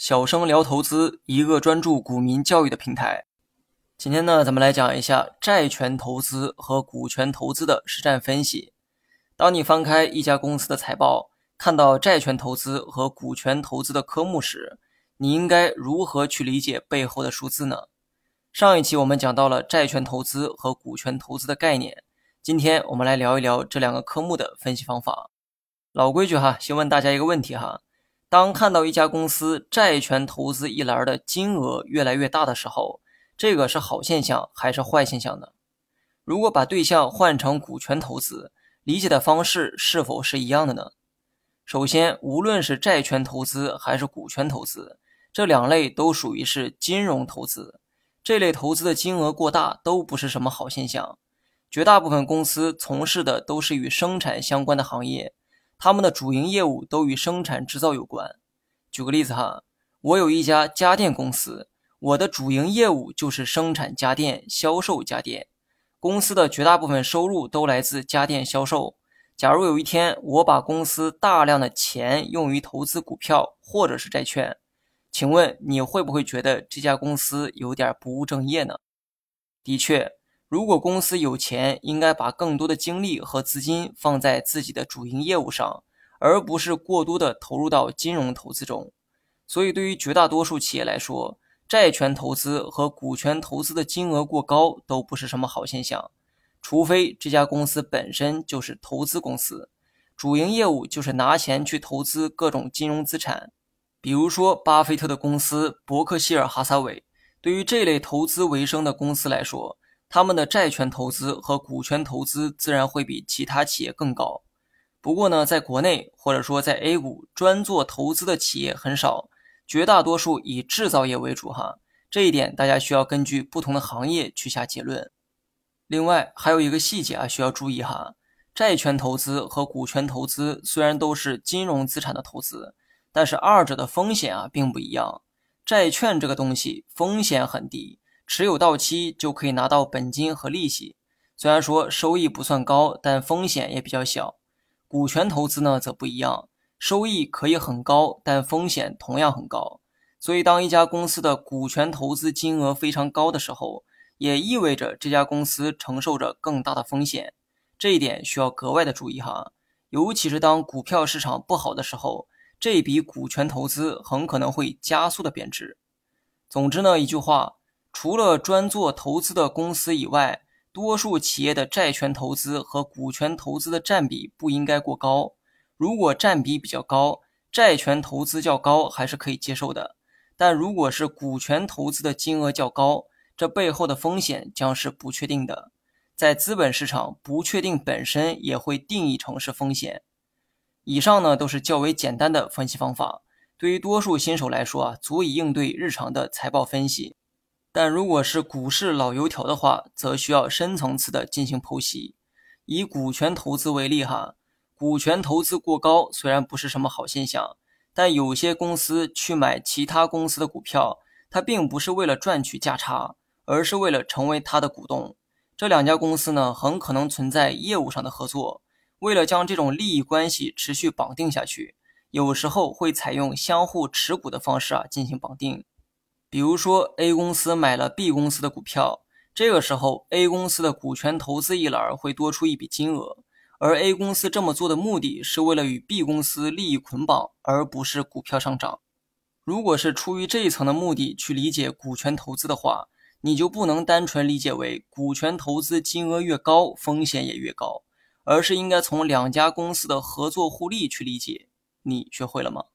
小生聊投资，一个专注股民教育的平台。今天呢，咱们来讲一下债权投资和股权投资的实战分析。当你翻开一家公司的财报，看到债权投资和股权投资的科目时，你应该如何去理解背后的数字呢？上一期我们讲到了债权投资和股权投资的概念，今天我们来聊一聊这两个科目的分析方法。老规矩哈，先问大家一个问题哈。当看到一家公司债权投资一栏的金额越来越大的时候，这个是好现象还是坏现象呢？如果把对象换成股权投资，理解的方式是否是一样的呢？首先，无论是债权投资还是股权投资，这两类都属于是金融投资，这类投资的金额过大都不是什么好现象。绝大部分公司从事的都是与生产相关的行业。他们的主营业务都与生产制造有关。举个例子哈，我有一家家电公司，我的主营业务就是生产家电、销售家电。公司的绝大部分收入都来自家电销售。假如有一天我把公司大量的钱用于投资股票或者是债券，请问你会不会觉得这家公司有点不务正业呢？的确。如果公司有钱，应该把更多的精力和资金放在自己的主营业务上，而不是过多的投入到金融投资中。所以，对于绝大多数企业来说，债权投资和股权投资的金额过高都不是什么好现象。除非这家公司本身就是投资公司，主营业务就是拿钱去投资各种金融资产，比如说巴菲特的公司伯克希尔哈撒韦。对于这类投资为生的公司来说，他们的债权投资和股权投资自然会比其他企业更高。不过呢，在国内或者说在 A 股专做投资的企业很少，绝大多数以制造业为主哈。这一点大家需要根据不同的行业去下结论。另外还有一个细节啊，需要注意哈。债权投资和股权投资虽然都是金融资产的投资，但是二者的风险啊并不一样。债券这个东西风险很低。持有到期就可以拿到本金和利息，虽然说收益不算高，但风险也比较小。股权投资呢则不一样，收益可以很高，但风险同样很高。所以，当一家公司的股权投资金额非常高的时候，也意味着这家公司承受着更大的风险。这一点需要格外的注意哈，尤其是当股票市场不好的时候，这笔股权投资很可能会加速的贬值。总之呢，一句话。除了专做投资的公司以外，多数企业的债权投资和股权投资的占比不应该过高。如果占比比较高，债权投资较高还是可以接受的。但如果是股权投资的金额较高，这背后的风险将是不确定的。在资本市场，不确定本身也会定义成是风险。以上呢都是较为简单的分析方法，对于多数新手来说啊，足以应对日常的财报分析。但如果是股市老油条的话，则需要深层次的进行剖析。以股权投资为例，哈，股权投资过高虽然不是什么好现象，但有些公司去买其他公司的股票，它并不是为了赚取价差，而是为了成为它的股东。这两家公司呢，很可能存在业务上的合作。为了将这种利益关系持续绑定下去，有时候会采用相互持股的方式啊进行绑定。比如说，A 公司买了 B 公司的股票，这个时候 A 公司的股权投资一栏会多出一笔金额，而 A 公司这么做的目的是为了与 B 公司利益捆绑，而不是股票上涨。如果是出于这一层的目的去理解股权投资的话，你就不能单纯理解为股权投资金额越高，风险也越高，而是应该从两家公司的合作互利去理解。你学会了吗？